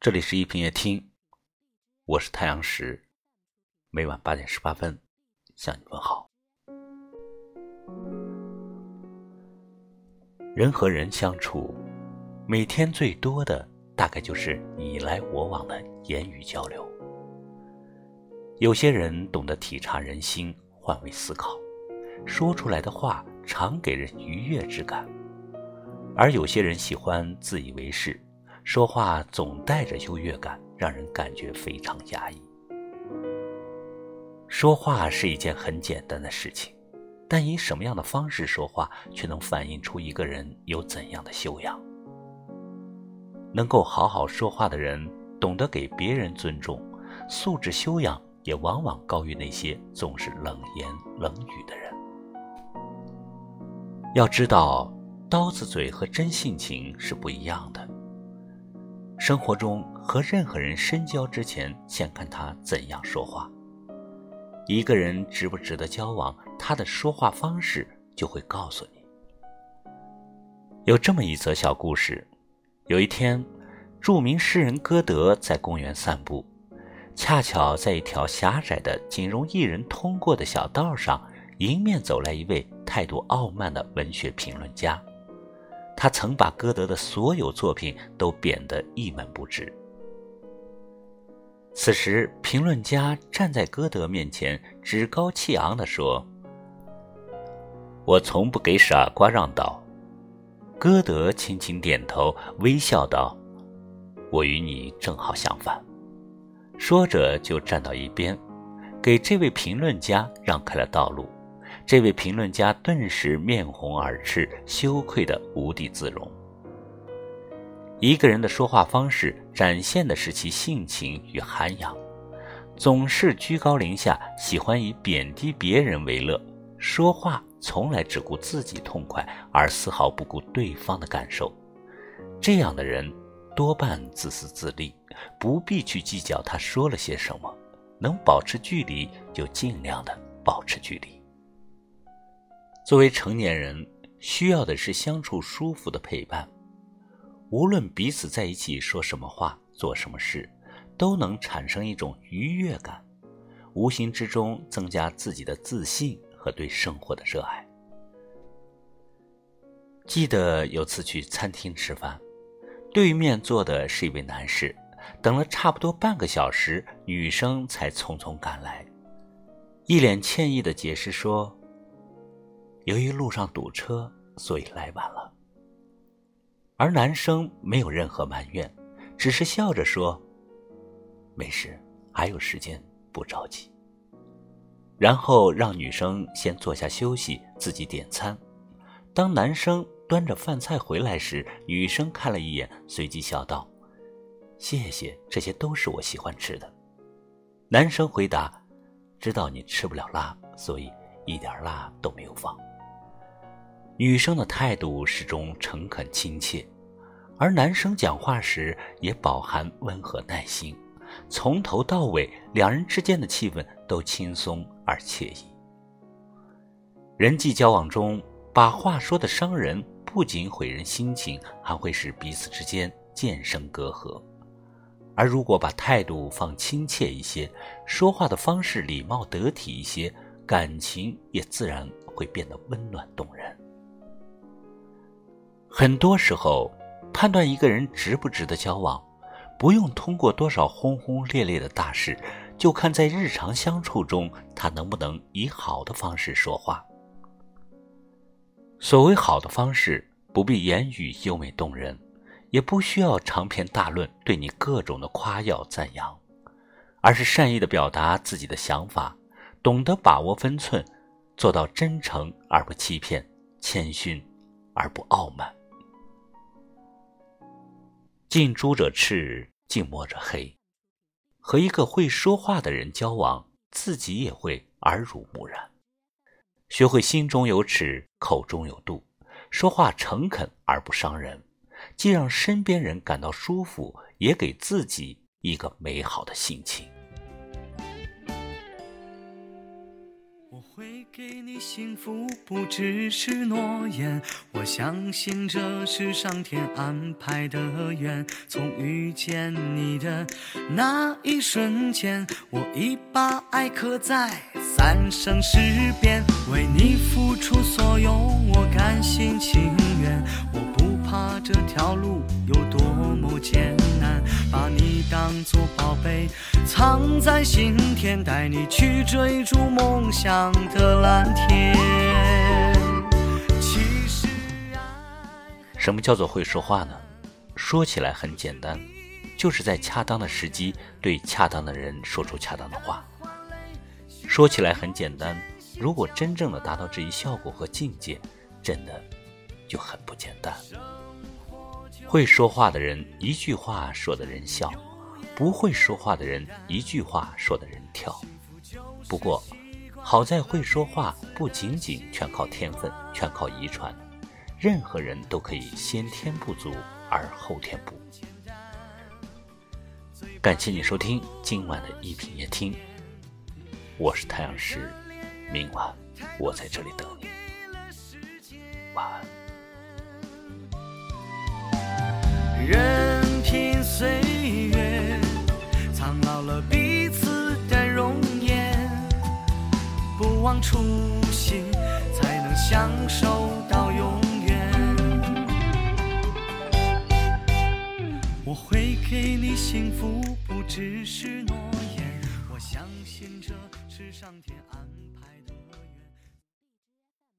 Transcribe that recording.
这里是一品夜听，我是太阳石，每晚八点十八分向你问好。人和人相处，每天最多的大概就是你来我往的言语交流。有些人懂得体察人心，换位思考，说出来的话常给人愉悦之感；而有些人喜欢自以为是。说话总带着优越感，让人感觉非常压抑。说话是一件很简单的事情，但以什么样的方式说话，却能反映出一个人有怎样的修养。能够好好说话的人，懂得给别人尊重，素质修养也往往高于那些总是冷言冷语的人。要知道，刀子嘴和真性情是不一样的。生活中和任何人深交之前，先看他怎样说话。一个人值不值得交往，他的说话方式就会告诉你。有这么一则小故事：有一天，著名诗人歌德在公园散步，恰巧在一条狭窄的、仅容一人通过的小道上，迎面走来一位态度傲慢的文学评论家。他曾把歌德的所有作品都贬得一文不值。此时，评论家站在歌德面前，趾高气昂地说：“我从不给傻瓜让道。”歌德轻轻点头，微笑道：“我与你正好相反。”说着，就站到一边，给这位评论家让开了道路。这位评论家顿时面红耳赤，羞愧的无地自容。一个人的说话方式，展现的是其性情与涵养。总是居高临下，喜欢以贬低别人为乐，说话从来只顾自己痛快，而丝毫不顾对方的感受。这样的人多半自私自利，不必去计较他说了些什么。能保持距离，就尽量的保持距离。作为成年人，需要的是相处舒服的陪伴。无论彼此在一起说什么话、做什么事，都能产生一种愉悦感，无形之中增加自己的自信和对生活的热爱。记得有次去餐厅吃饭，对面坐的是一位男士，等了差不多半个小时，女生才匆匆赶来，一脸歉意的解释说。由于路上堵车，所以来晚了。而男生没有任何埋怨，只是笑着说：“没事，还有时间，不着急。”然后让女生先坐下休息，自己点餐。当男生端着饭菜回来时，女生看了一眼，随即笑道：“谢谢，这些都是我喜欢吃的。”男生回答：“知道你吃不了辣，所以一点辣都没有放。”女生的态度始终诚恳亲切，而男生讲话时也饱含温和耐心，从头到尾，两人之间的气氛都轻松而惬意。人际交往中，把话说的伤人，不仅毁人心情，还会使彼此之间渐生隔阂；而如果把态度放亲切一些，说话的方式礼貌得体一些，感情也自然会变得温暖动人。很多时候，判断一个人值不值得交往，不用通过多少轰轰烈烈的大事，就看在日常相处中，他能不能以好的方式说话。所谓好的方式，不必言语优美动人，也不需要长篇大论对你各种的夸耀赞扬，而是善意的表达自己的想法，懂得把握分寸，做到真诚而不欺骗，谦逊而不傲慢。近朱者赤，近墨者黑。和一个会说话的人交往，自己也会耳濡目染。学会心中有尺，口中有度，说话诚恳而不伤人，既让身边人感到舒服，也给自己一个美好的心情。我会给你幸福不只是诺言，我相信这是上天安排的缘。从遇见你的那一瞬间，我已把爱刻在三生石边，为你付出所有，我甘心情愿。我不怕这条路有多么艰，当作宝贝藏在心田，带你去追逐梦想的蓝天。其实爱什么叫做会说话呢？说起来很简单，就是在恰当的时机对恰当的人说出恰当的话。说起来很简单，如果真正的达到这一效果和境界，真的就很不简单。会说话的人，一句话说的人笑；不会说话的人，一句话说的人跳。不过，好在会说话不仅仅全靠天分，全靠遗传，任何人都可以先天不足而后天补。感谢你收听今晚的一品夜听，我是太阳石，明晚我在这里等你，晚安。忘初心，才能相守到永远。我会给你幸福，不只是诺言，我相信这是上天安。